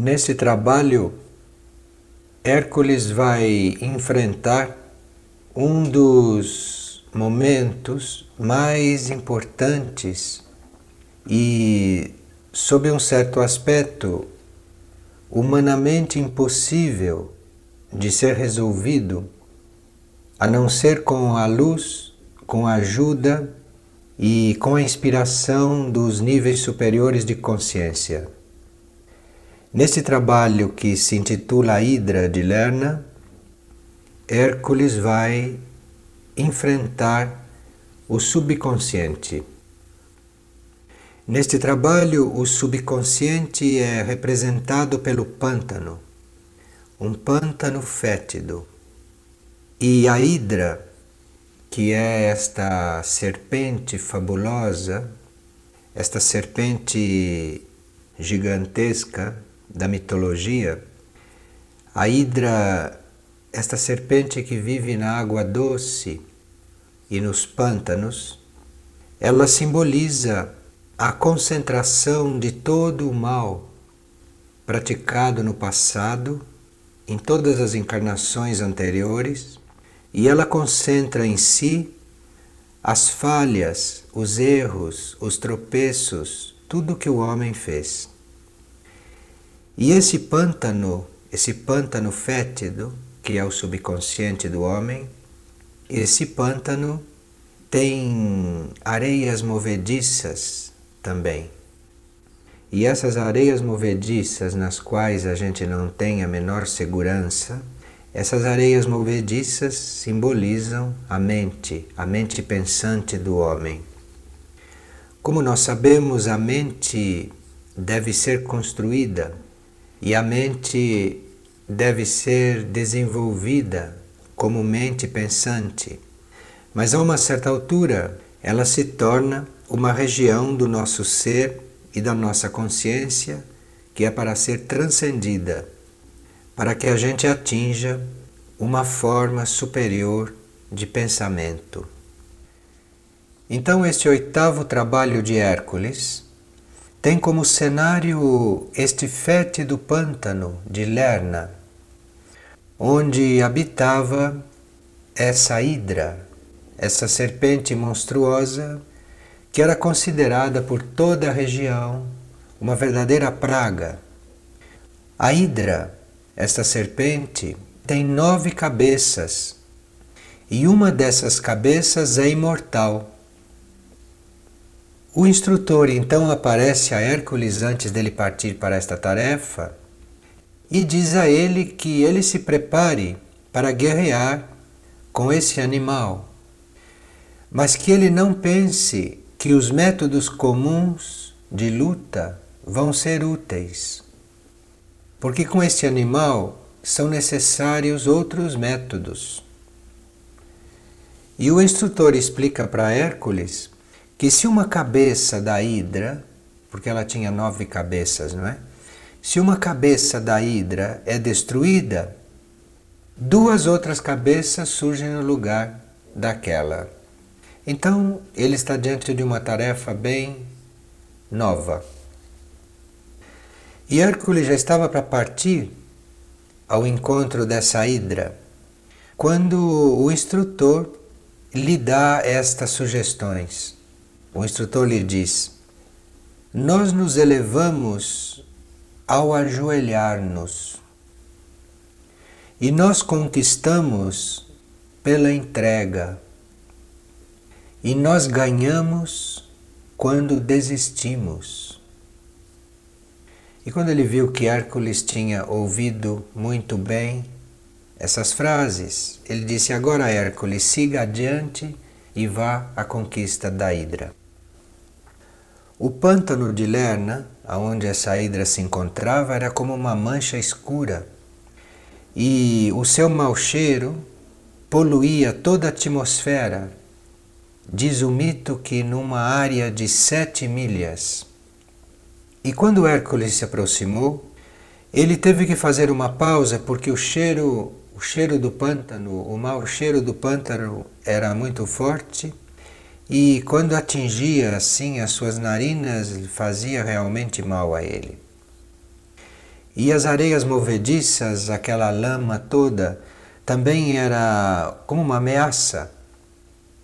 Nesse trabalho, Hércules vai enfrentar um dos momentos mais importantes e, sob um certo aspecto, humanamente impossível de ser resolvido, a não ser com a luz, com a ajuda e com a inspiração dos níveis superiores de consciência. Nesse trabalho que se intitula A Hidra de Lerna, Hércules vai enfrentar o subconsciente. Neste trabalho, o subconsciente é representado pelo pântano, um pântano fétido. E a Hidra, que é esta serpente fabulosa, esta serpente gigantesca da mitologia, a Hidra, esta serpente que vive na água doce e nos pântanos, ela simboliza a concentração de todo o mal praticado no passado, em todas as encarnações anteriores, e ela concentra em si as falhas, os erros, os tropeços, tudo que o homem fez. E esse pântano, esse pântano fétido, que é o subconsciente do homem, esse pântano tem areias movediças também. E essas areias movediças, nas quais a gente não tem a menor segurança, essas areias movediças simbolizam a mente, a mente pensante do homem. Como nós sabemos, a mente deve ser construída e a mente deve ser desenvolvida como mente pensante. Mas a uma certa altura, ela se torna uma região do nosso ser e da nossa consciência que é para ser transcendida, para que a gente atinja uma forma superior de pensamento. Então, este oitavo trabalho de Hércules tem como cenário este fétido pântano de Lerna, onde habitava essa hidra, essa serpente monstruosa que era considerada por toda a região uma verdadeira praga. A hidra, esta serpente, tem nove cabeças e uma dessas cabeças é imortal. O instrutor então aparece a Hércules antes dele partir para esta tarefa e diz a ele que ele se prepare para guerrear com esse animal, mas que ele não pense que os métodos comuns de luta vão ser úteis, porque com este animal são necessários outros métodos. E o instrutor explica para Hércules que se uma cabeça da hidra, porque ela tinha nove cabeças, não é? Se uma cabeça da hidra é destruída, duas outras cabeças surgem no lugar daquela. Então, ele está diante de uma tarefa bem nova. E Hércules já estava para partir ao encontro dessa hidra quando o instrutor lhe dá estas sugestões. O instrutor lhe diz: Nós nos elevamos ao ajoelhar-nos. E nós conquistamos pela entrega. E nós ganhamos quando desistimos. E quando ele viu que Hércules tinha ouvido muito bem essas frases, ele disse: Agora, Hércules, siga adiante e vá à conquista da Hidra. O pântano de Lerna, aonde essa hidra se encontrava, era como uma mancha escura e o seu mau cheiro poluía toda a atmosfera. Diz o mito que numa área de sete milhas. E quando Hércules se aproximou, ele teve que fazer uma pausa porque o cheiro, o cheiro do pântano, o mau cheiro do pântano era muito forte e quando atingia assim as suas narinas, fazia realmente mal a ele. E as areias movediças, aquela lama toda, também era como uma ameaça.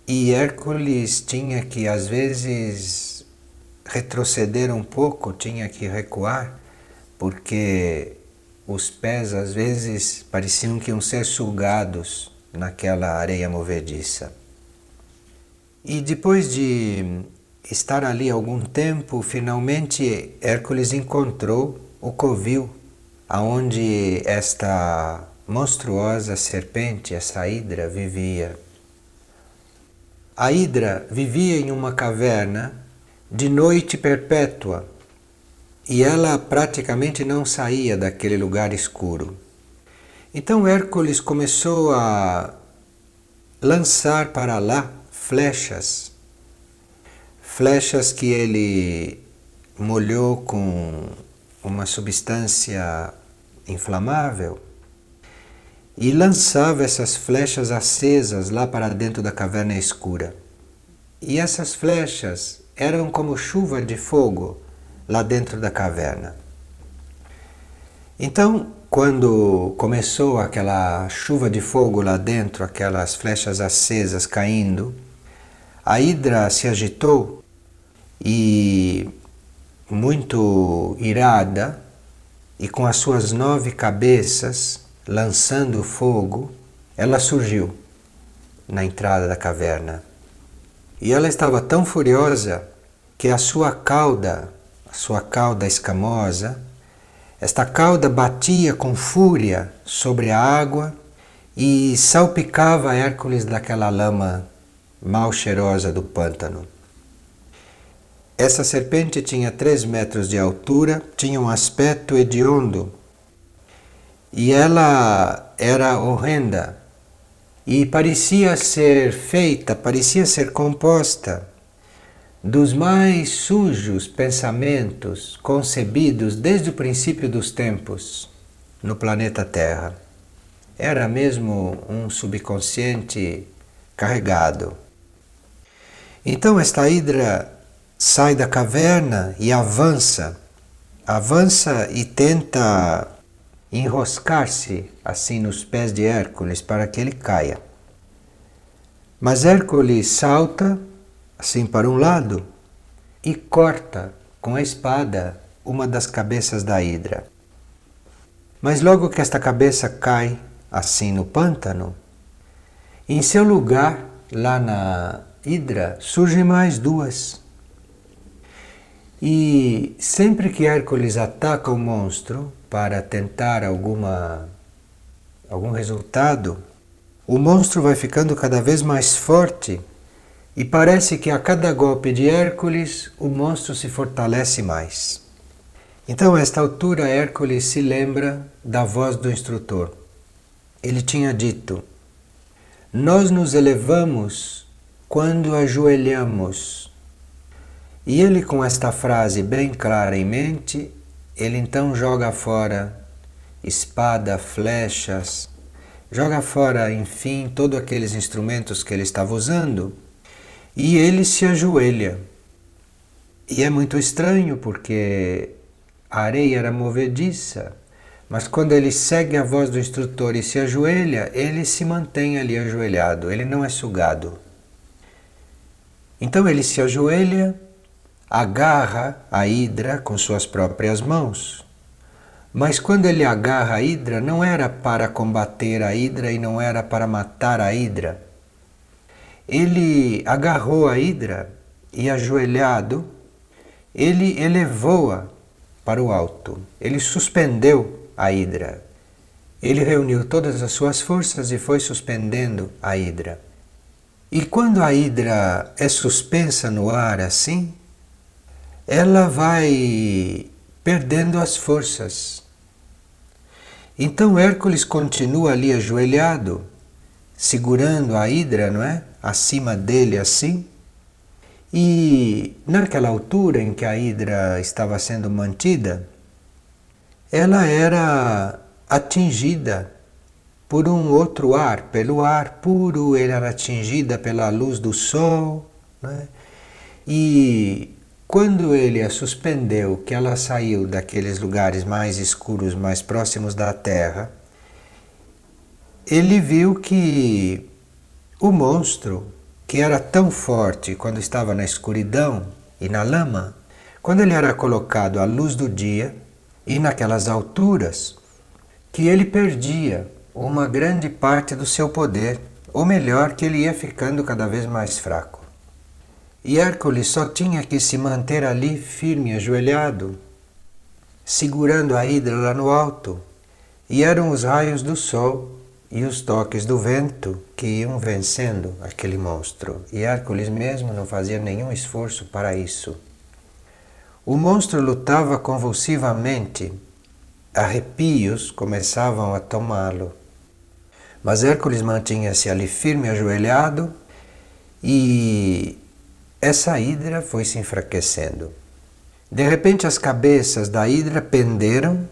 E Hércules tinha que, às vezes, retroceder um pouco, tinha que recuar, porque os pés, às vezes, pareciam que iam ser sugados naquela areia movediça. E depois de estar ali algum tempo, finalmente Hércules encontrou o covil aonde esta monstruosa serpente, essa hidra, vivia. A hidra vivia em uma caverna de noite perpétua e ela praticamente não saía daquele lugar escuro. Então Hércules começou a lançar para lá flechas, flechas que ele molhou com uma substância inflamável e lançava essas flechas acesas lá para dentro da caverna escura. E essas flechas eram como chuva de fogo lá dentro da caverna. Então, quando começou aquela chuva de fogo lá dentro, aquelas flechas acesas caindo, a Hidra se agitou e, muito irada, e com as suas nove cabeças lançando fogo, ela surgiu na entrada da caverna. E ela estava tão furiosa que a sua cauda, a sua cauda escamosa, esta cauda batia com fúria sobre a água e salpicava Hércules daquela lama mal cheirosa do pântano. Essa serpente tinha três metros de altura, tinha um aspecto hediondo e ela era horrenda e parecia ser feita, parecia ser composta dos mais sujos pensamentos concebidos desde o princípio dos tempos no planeta Terra. Era mesmo um subconsciente carregado. Então esta hidra sai da caverna e avança, avança e tenta enroscar-se assim nos pés de Hércules para que ele caia. Mas Hércules salta assim para um lado e corta com a espada uma das cabeças da hidra. Mas logo que esta cabeça cai assim no pântano, em seu lugar, lá na Hidra, surgem mais duas. E sempre que Hércules ataca o monstro para tentar alguma algum resultado, o monstro vai ficando cada vez mais forte e parece que a cada golpe de Hércules o monstro se fortalece mais. Então, a esta altura, Hércules se lembra da voz do instrutor. Ele tinha dito: Nós nos elevamos quando ajoelhamos. E ele, com esta frase bem clara em mente, ele então joga fora espada, flechas, joga fora, enfim, todos aqueles instrumentos que ele estava usando e ele se ajoelha. E é muito estranho porque a areia era movediça, mas quando ele segue a voz do instrutor e se ajoelha, ele se mantém ali ajoelhado, ele não é sugado. Então ele se ajoelha, agarra a hidra com suas próprias mãos. Mas quando ele agarra a hidra, não era para combater a hidra e não era para matar a hidra. Ele agarrou a hidra e, ajoelhado, ele elevou-a para o alto. Ele suspendeu a hidra. Ele reuniu todas as suas forças e foi suspendendo a hidra. E quando a hidra é suspensa no ar assim, ela vai perdendo as forças. Então Hércules continua ali ajoelhado, segurando a hidra, não é? Acima dele assim. E naquela altura em que a hidra estava sendo mantida, ela era atingida por um outro ar, pelo ar puro, ela era atingida pela luz do sol, né? e quando ele a suspendeu, que ela saiu daqueles lugares mais escuros, mais próximos da terra, ele viu que o monstro, que era tão forte quando estava na escuridão e na lama, quando ele era colocado à luz do dia e naquelas alturas, que ele perdia uma grande parte do seu poder, ou melhor, que ele ia ficando cada vez mais fraco. E Hércules só tinha que se manter ali firme, ajoelhado, segurando a hidra lá no alto, e eram os raios do sol e os toques do vento que iam vencendo aquele monstro. E Hércules mesmo não fazia nenhum esforço para isso. O monstro lutava convulsivamente, arrepios começavam a tomá-lo. Mas Hércules mantinha-se ali firme, ajoelhado, e essa hidra foi se enfraquecendo. De repente, as cabeças da hidra penderam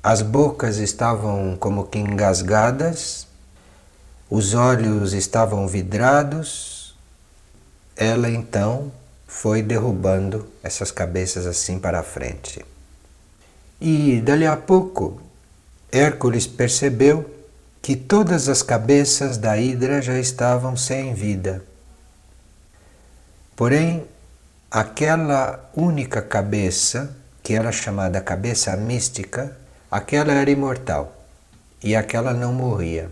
as bocas estavam como que engasgadas, os olhos estavam vidrados. Ela então foi derrubando essas cabeças assim para a frente. E dali a pouco, Hércules percebeu que todas as cabeças da Hidra já estavam sem vida. Porém, aquela única cabeça, que era chamada cabeça mística, Aquela era imortal e aquela não morria.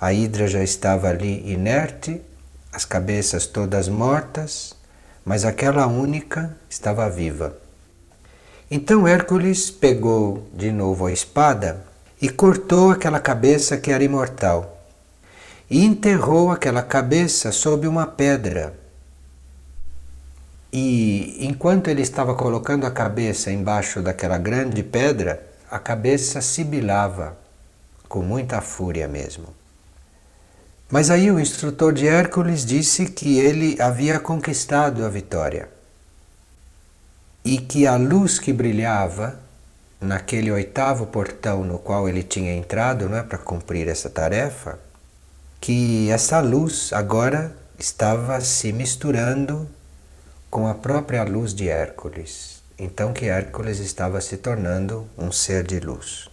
A hidra já estava ali inerte, as cabeças todas mortas, mas aquela única estava viva. Então Hércules pegou de novo a espada e cortou aquela cabeça que era imortal e enterrou aquela cabeça sob uma pedra. E enquanto ele estava colocando a cabeça embaixo daquela grande pedra, a cabeça sibilava com muita fúria mesmo. Mas aí o instrutor de Hércules disse que ele havia conquistado a vitória e que a luz que brilhava naquele oitavo portão no qual ele tinha entrado, não é para cumprir essa tarefa, que essa luz agora estava se misturando com a própria luz de Hércules então que Hércules estava se tornando um ser de luz.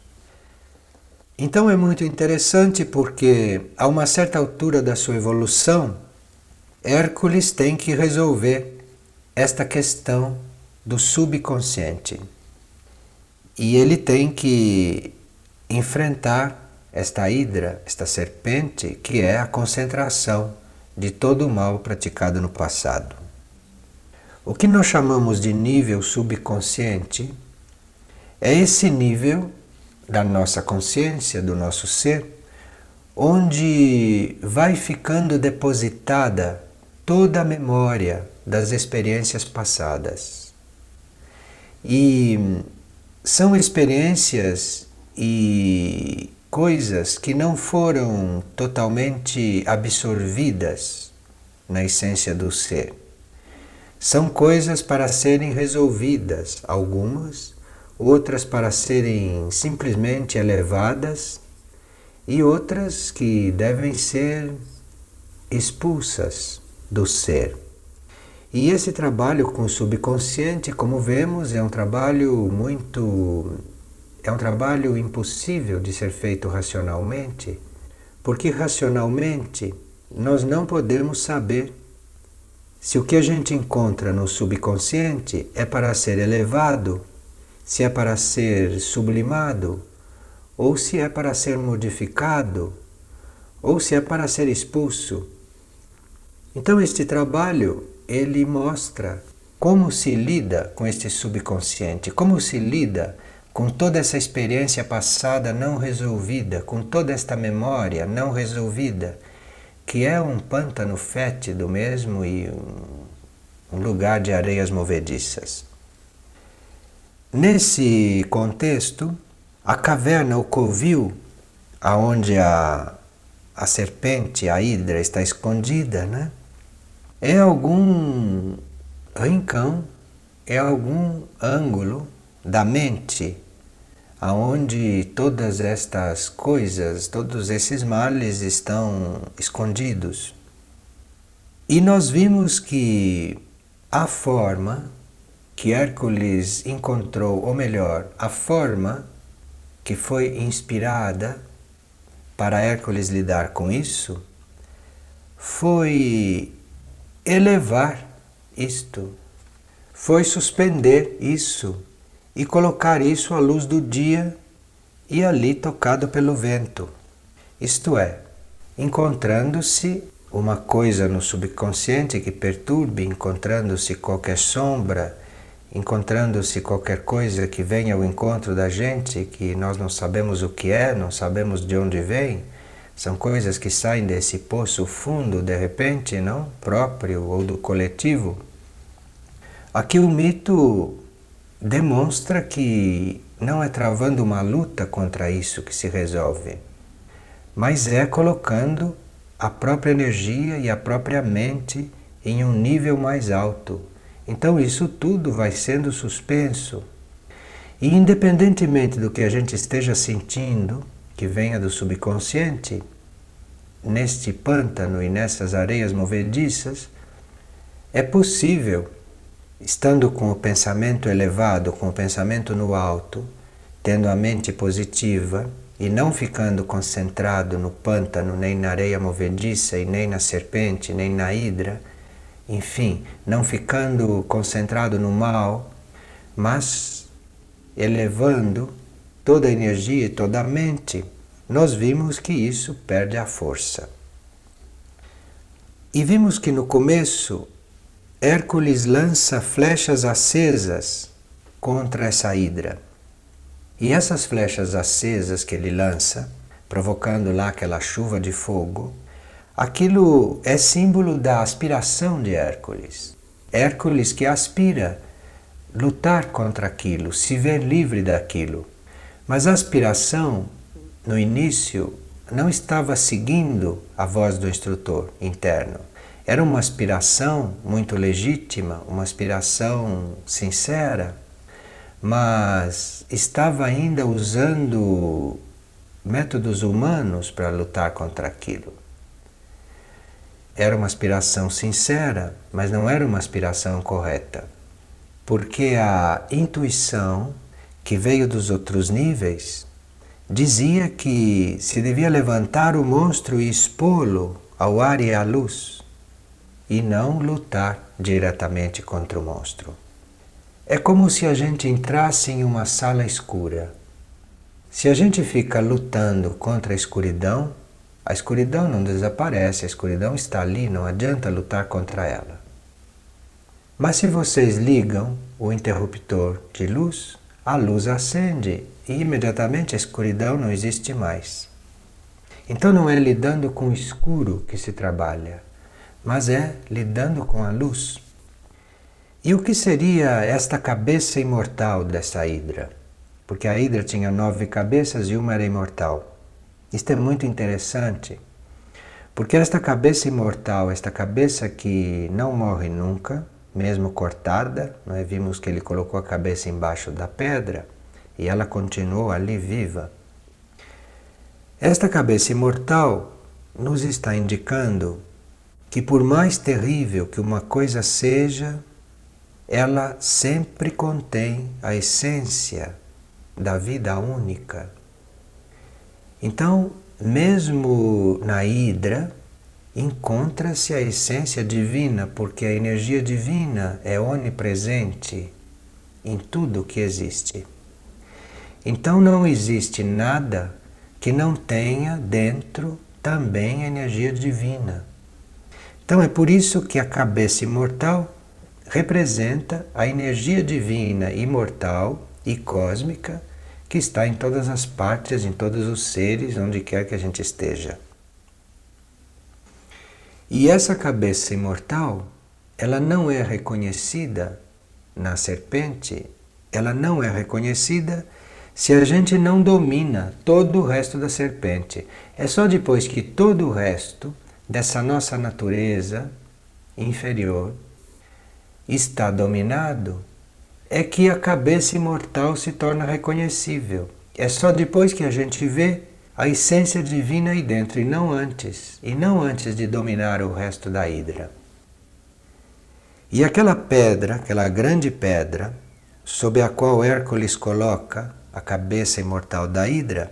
Então é muito interessante porque, a uma certa altura da sua evolução, Hércules tem que resolver esta questão do subconsciente. E ele tem que enfrentar esta hidra, esta serpente, que é a concentração de todo o mal praticado no passado. O que nós chamamos de nível subconsciente é esse nível da nossa consciência, do nosso ser, onde vai ficando depositada toda a memória das experiências passadas. E são experiências e coisas que não foram totalmente absorvidas na essência do ser são coisas para serem resolvidas, algumas, outras para serem simplesmente elevadas e outras que devem ser expulsas do ser. E esse trabalho com o subconsciente, como vemos, é um trabalho muito é um trabalho impossível de ser feito racionalmente, porque racionalmente nós não podemos saber se o que a gente encontra no subconsciente é para ser elevado, se é para ser sublimado, ou se é para ser modificado, ou se é para ser expulso. Então este trabalho ele mostra como se lida com este subconsciente, como se lida com toda essa experiência passada não resolvida, com toda esta memória não resolvida que é um pântano fétido mesmo e um lugar de areias movediças. Nesse contexto, a caverna, o covil, aonde a, a serpente, a hidra está escondida, né? É algum rincão, é algum ângulo da mente aonde todas estas coisas, todos esses males estão escondidos. E nós vimos que a forma que Hércules encontrou, ou melhor, a forma que foi inspirada para Hércules lidar com isso, foi elevar isto, foi suspender isso e colocar isso à luz do dia e ali tocado pelo vento. Isto é, encontrando-se uma coisa no subconsciente que perturbe, encontrando-se qualquer sombra, encontrando-se qualquer coisa que venha ao encontro da gente, que nós não sabemos o que é, não sabemos de onde vem, são coisas que saem desse poço fundo de repente, não? Próprio ou do coletivo. Aqui o mito demonstra que não é travando uma luta contra isso que se resolve, mas é colocando a própria energia e a própria mente em um nível mais alto. Então isso tudo vai sendo suspenso. E independentemente do que a gente esteja sentindo, que venha do subconsciente, neste pântano e nessas areias movediças, é possível estando com o pensamento elevado, com o pensamento no alto, tendo a mente positiva e não ficando concentrado no pântano, nem na areia movediça, e nem na serpente, nem na hidra, enfim, não ficando concentrado no mal, mas elevando toda a energia e toda a mente, nós vimos que isso perde a força. E vimos que no começo Hércules lança flechas acesas contra essa hidra. E essas flechas acesas que ele lança, provocando lá aquela chuva de fogo, aquilo é símbolo da aspiração de Hércules. Hércules que aspira lutar contra aquilo, se ver livre daquilo. Mas a aspiração, no início, não estava seguindo a voz do instrutor interno. Era uma aspiração muito legítima, uma aspiração sincera, mas estava ainda usando métodos humanos para lutar contra aquilo. Era uma aspiração sincera, mas não era uma aspiração correta, porque a intuição que veio dos outros níveis dizia que se devia levantar o monstro e expô-lo ao ar e à luz e não lutar diretamente contra o monstro. É como se a gente entrasse em uma sala escura. Se a gente fica lutando contra a escuridão, a escuridão não desaparece, a escuridão está ali, não adianta lutar contra ela. Mas se vocês ligam o interruptor de luz, a luz acende e imediatamente a escuridão não existe mais. Então não é lidando com o escuro que se trabalha, mas é lidando com a luz. E o que seria esta cabeça imortal dessa hidra? Porque a hidra tinha nove cabeças e uma era imortal. Isto é muito interessante, porque esta cabeça imortal, esta cabeça que não morre nunca, mesmo cortada, nós vimos que ele colocou a cabeça embaixo da pedra e ela continuou ali viva. Esta cabeça imortal nos está indicando que por mais terrível que uma coisa seja, ela sempre contém a essência da vida única. Então, mesmo na Hidra, encontra-se a essência divina, porque a energia divina é onipresente em tudo que existe. Então, não existe nada que não tenha dentro também a energia divina. Então é por isso que a cabeça imortal representa a energia divina, imortal e cósmica que está em todas as partes, em todos os seres, onde quer que a gente esteja. E essa cabeça imortal, ela não é reconhecida na serpente, ela não é reconhecida se a gente não domina todo o resto da serpente. É só depois que todo o resto dessa nossa natureza inferior está dominado, é que a cabeça imortal se torna reconhecível. É só depois que a gente vê a essência divina aí dentro, e não antes, e não antes de dominar o resto da hidra. E aquela pedra, aquela grande pedra, sob a qual Hércules coloca a cabeça imortal da Hidra,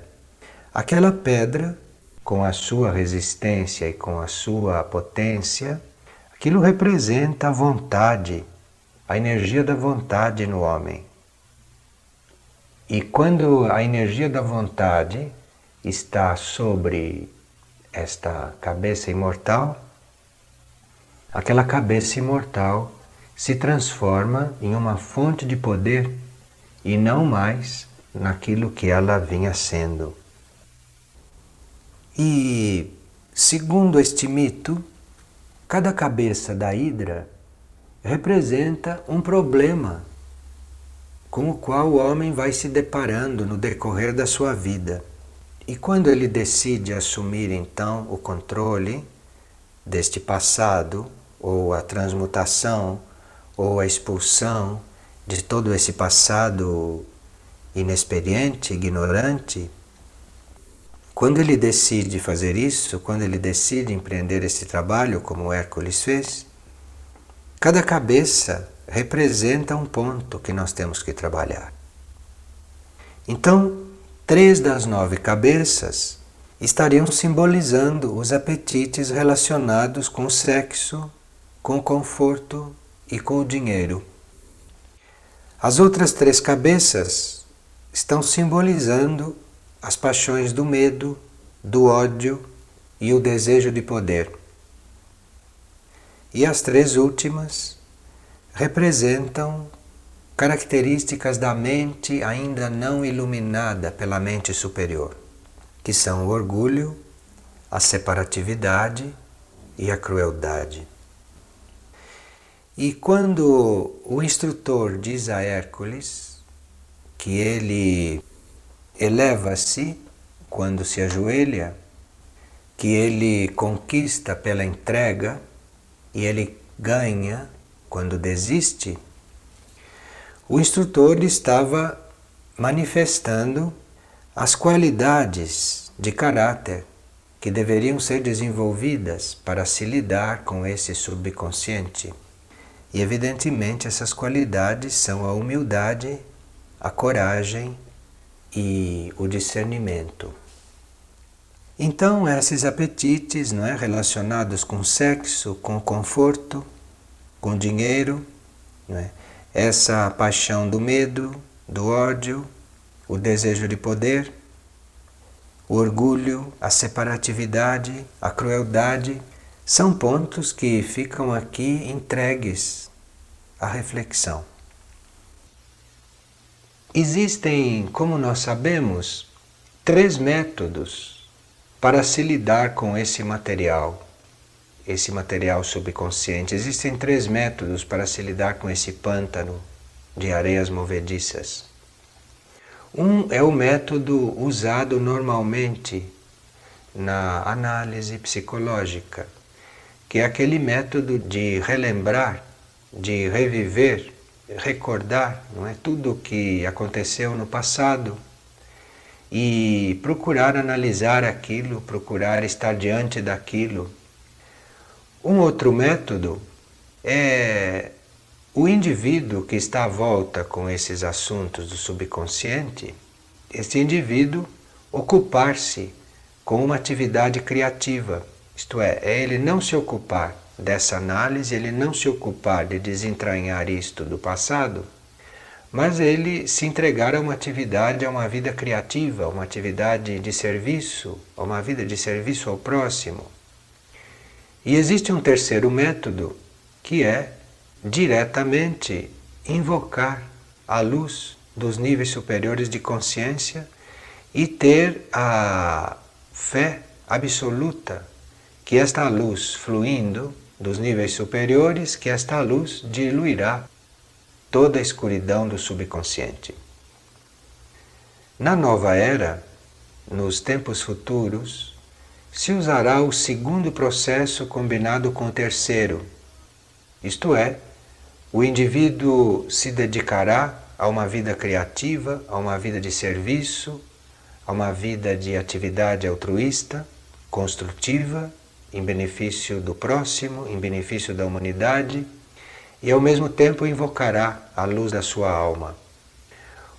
aquela pedra, com a sua resistência e com a sua potência, aquilo representa a vontade, a energia da vontade no homem. E quando a energia da vontade está sobre esta cabeça imortal, aquela cabeça imortal se transforma em uma fonte de poder e não mais naquilo que ela vinha sendo. E, segundo este mito, cada cabeça da Hidra representa um problema com o qual o homem vai se deparando no decorrer da sua vida. E quando ele decide assumir então o controle deste passado, ou a transmutação, ou a expulsão de todo esse passado inexperiente, ignorante, quando ele decide fazer isso, quando ele decide empreender esse trabalho, como Hércules fez, cada cabeça representa um ponto que nós temos que trabalhar. Então, três das nove cabeças estariam simbolizando os apetites relacionados com o sexo, com o conforto e com o dinheiro. As outras três cabeças estão simbolizando as paixões do medo, do ódio e o desejo de poder. E as três últimas representam características da mente ainda não iluminada pela mente superior, que são o orgulho, a separatividade e a crueldade. E quando o instrutor diz a Hércules que ele eleva-se quando se ajoelha, que ele conquista pela entrega e ele ganha quando desiste, o instrutor estava manifestando as qualidades de caráter que deveriam ser desenvolvidas para se lidar com esse subconsciente. E evidentemente essas qualidades são a humildade, a coragem e o discernimento. Então, esses apetites não é, relacionados com sexo, com conforto, com dinheiro, não é? Essa paixão do medo, do ódio, o desejo de poder, o orgulho, a separatividade, a crueldade, são pontos que ficam aqui entregues à reflexão. Existem, como nós sabemos, três métodos para se lidar com esse material, esse material subconsciente. Existem três métodos para se lidar com esse pântano de areias movediças. Um é o método usado normalmente na análise psicológica, que é aquele método de relembrar, de reviver, recordar, não é tudo o que aconteceu no passado e procurar analisar aquilo, procurar estar diante daquilo. Um outro método é o indivíduo que está à volta com esses assuntos do subconsciente, esse indivíduo ocupar-se com uma atividade criativa isto é, é ele não se ocupar dessa análise, ele não se ocupar de desentranhar isto do passado, mas ele se entregar a uma atividade, a uma vida criativa, uma atividade de serviço, a uma vida de serviço ao próximo. E existe um terceiro método que é diretamente invocar a luz dos níveis superiores de consciência e ter a fé absoluta que esta luz fluindo dos níveis superiores, que esta luz diluirá toda a escuridão do subconsciente. Na nova era, nos tempos futuros, se usará o segundo processo combinado com o terceiro, isto é, o indivíduo se dedicará a uma vida criativa, a uma vida de serviço, a uma vida de atividade altruísta, construtiva em benefício do próximo, em benefício da humanidade, e ao mesmo tempo invocará a luz da sua alma.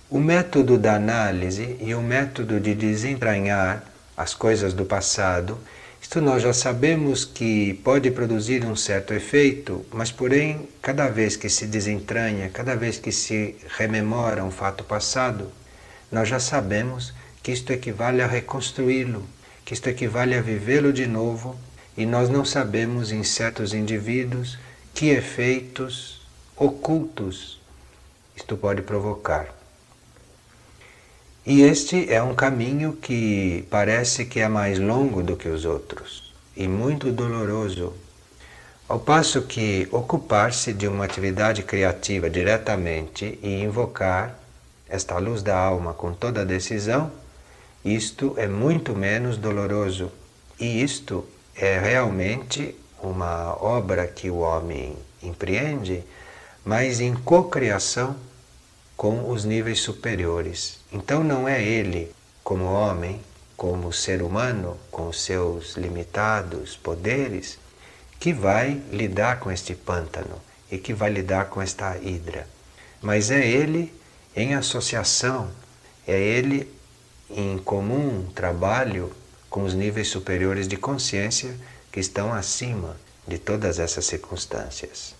O método da análise e o método de desentranhar as coisas do passado, isto nós já sabemos que pode produzir um certo efeito, mas porém, cada vez que se desentranha, cada vez que se rememora um fato passado, nós já sabemos que isto equivale a reconstruí-lo, que isto equivale a vivê-lo de novo, e nós não sabemos em certos indivíduos que efeitos ocultos isto pode provocar. E este é um caminho que parece que é mais longo do que os outros e muito doloroso. Ao passo que ocupar-se de uma atividade criativa diretamente e invocar esta luz da alma com toda a decisão, isto é muito menos doloroso. E isto é realmente uma obra que o homem empreende, mas em cocriação com os níveis superiores. Então não é ele, como homem, como ser humano, com seus limitados poderes, que vai lidar com este pântano e que vai lidar com esta hidra. Mas é ele em associação, é ele em comum trabalho com os níveis superiores de consciência que estão acima de todas essas circunstâncias.